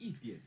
一点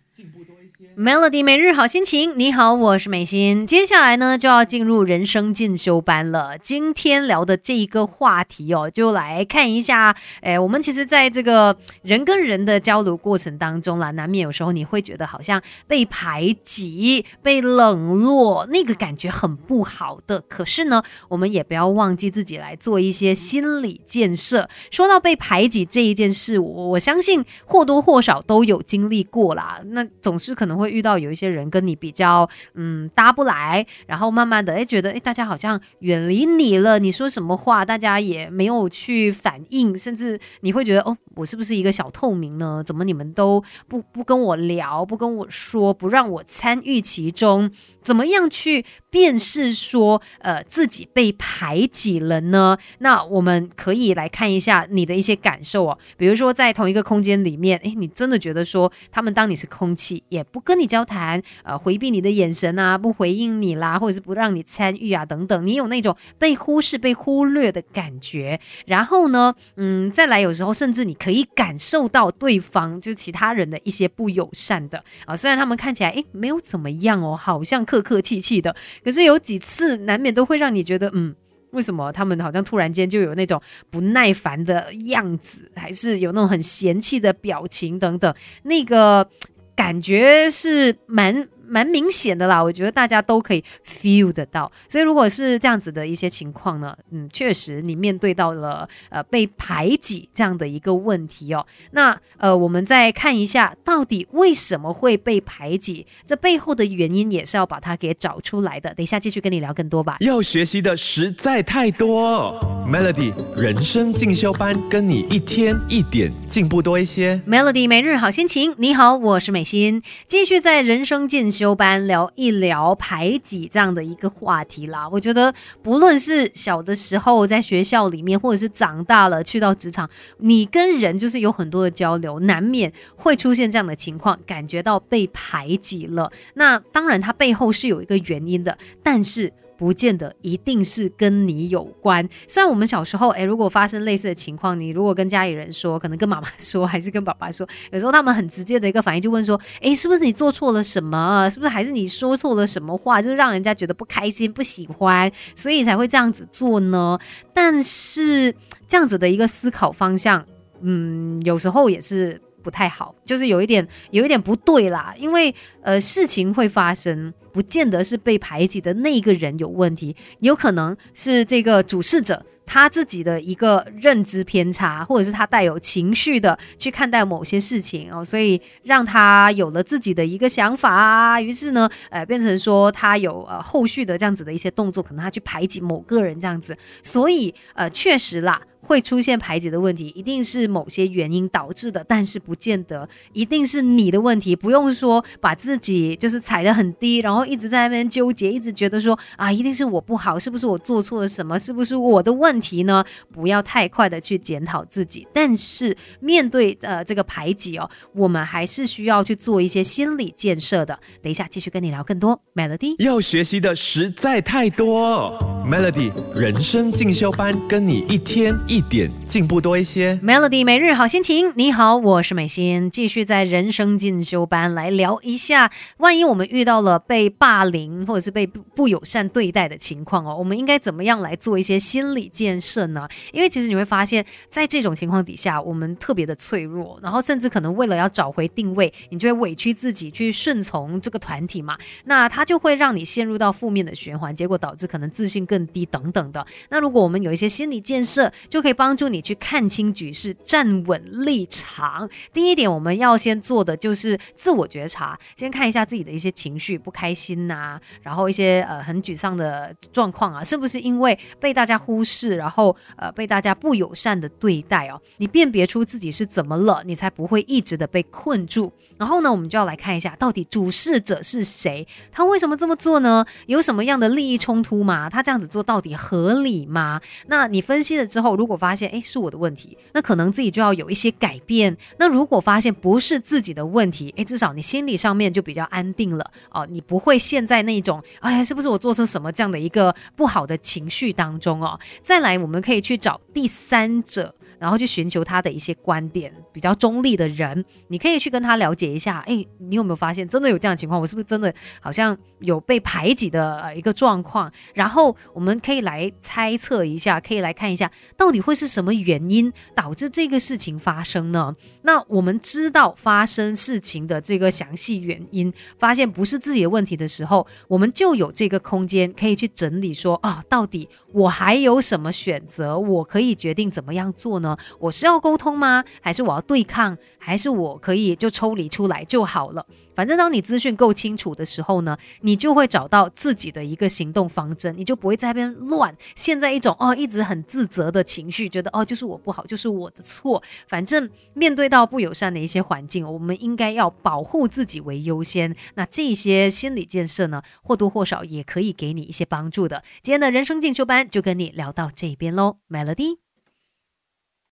Melody 每日好心情，你好，我是美心。接下来呢，就要进入人生进修班了。今天聊的这一个话题哦，就来看一下。诶，我们其实在这个人跟人的交流过程当中啦，难免有时候你会觉得好像被排挤、被冷落，那个感觉很不好的。可是呢，我们也不要忘记自己来做一些心理建设。说到被排挤这一件事，我我相信或多或少都有经历过啦。那总是可能会遇到有一些人跟你比较嗯搭不来，然后慢慢的哎觉得哎大家好像远离你了，你说什么话大家也没有去反应，甚至你会觉得哦我是不是一个小透明呢？怎么你们都不不跟我聊，不跟我说，不让我参与其中？怎么样去辨识说呃自己被排挤了呢？那我们可以来看一下你的一些感受哦，比如说在同一个空间里面，哎，你真的觉得说他们当你是空气，也不跟你交谈，呃，回避你的眼神啊，不回应你啦，或者是不让你参与啊等等，你有那种被忽视、被忽略的感觉。然后呢，嗯，再来有时候甚至你可以感受到对方就其他人的一些不友善的啊，虽然他们看起来诶没有怎么样哦，好像客客气气的，可是有几次难免都会让你觉得嗯。为什么他们好像突然间就有那种不耐烦的样子，还是有那种很嫌弃的表情等等？那个感觉是蛮蛮明显的啦，我觉得大家都可以 feel 得到。所以如果是这样子的一些情况呢，嗯，确实你面对到了呃被排挤这样的一个问题哦。那呃，我们再看一下到底为什么会被排挤，这背后的原因也是要把它给找出来的。等一下继续跟你聊更多吧。要学习的实在太多，Melody 人生进修班，跟你一天一点进步多一些。Melody 每日好心情，你好，我是美心，继续在人生进修班聊一聊排挤这样的一个话题啦。我觉得不论是小的时候在学校里面，或者是长大了去到职场，你跟人就是有很多的交流，难免会出现这样的情况，感觉到被排挤了。那当然，它背后是有一个原因的，但是。不见得一定是跟你有关。虽然我们小时候，诶，如果发生类似的情况，你如果跟家里人说，可能跟妈妈说，还是跟爸爸说，有时候他们很直接的一个反应就问说，诶，是不是你做错了什么？是不是还是你说错了什么话，就是让人家觉得不开心、不喜欢，所以才会这样子做呢？但是这样子的一个思考方向，嗯，有时候也是。不太好，就是有一点有一点不对啦，因为呃事情会发生，不见得是被排挤的那个人有问题，有可能是这个主事者他自己的一个认知偏差，或者是他带有情绪的去看待某些事情哦，所以让他有了自己的一个想法啊，于是呢，呃，变成说他有呃后续的这样子的一些动作，可能他去排挤某个人这样子，所以呃确实啦。会出现排挤的问题，一定是某些原因导致的，但是不见得一定是你的问题。不用说把自己就是踩得很低，然后一直在那边纠结，一直觉得说啊，一定是我不好，是不是我做错了什么，是不是我的问题呢？不要太快的去检讨自己。但是面对呃这个排挤哦，我们还是需要去做一些心理建设的。等一下继续跟你聊更多，Melody。要学习的实在太多，Melody 人生进修班，跟你一天一点进步多一些。Melody 每日好心情，你好，我是美心，继续在人生进修班来聊一下，万一我们遇到了被霸凌或者是被不不友善对待的情况哦，我们应该怎么样来做一些心理建设呢？因为其实你会发现，在这种情况底下，我们特别的脆弱，然后甚至可能为了要找回定位，你就会委屈自己去顺从这个团体嘛，那它就会让你陷入到负面的循环，结果导致可能自信更低等等的。那如果我们有一些心理建设，就可以帮助你去看清局势，站稳立场。第一点，我们要先做的就是自我觉察，先看一下自己的一些情绪，不开心呐、然后一些呃很沮丧的状况啊，是不是因为被大家忽视，然后呃被大家不友善的对待哦？你辨别出自己是怎么了，你才不会一直的被困住。然后呢，我们就要来看一下，到底主事者是谁？他为什么这么做呢？有什么样的利益冲突吗？他这样子做到底合理吗？那你分析了之后，如果我发现哎是我的问题，那可能自己就要有一些改变。那如果发现不是自己的问题，哎，至少你心理上面就比较安定了哦，你不会陷在那种哎是不是我做出什么这样的一个不好的情绪当中哦。再来，我们可以去找第三者。然后去寻求他的一些观点，比较中立的人，你可以去跟他了解一下。哎，你有没有发现真的有这样的情况？我是不是真的好像有被排挤的一个状况？然后我们可以来猜测一下，可以来看一下，到底会是什么原因导致这个事情发生呢？那我们知道发生事情的这个详细原因，发现不是自己的问题的时候，我们就有这个空间可以去整理说啊，到底我还有什么选择？我可以决定怎么样做呢？我是要沟通吗？还是我要对抗？还是我可以就抽离出来就好了？反正当你资讯够清楚的时候呢，你就会找到自己的一个行动方针，你就不会在那边乱。现在一种哦，一直很自责的情绪，觉得哦，就是我不好，就是我的错。反正面对到不友善的一些环境，我们应该要保护自己为优先。那这些心理建设呢，或多或少也可以给你一些帮助的。今天的人生进修班就跟你聊到这边喽，Melody。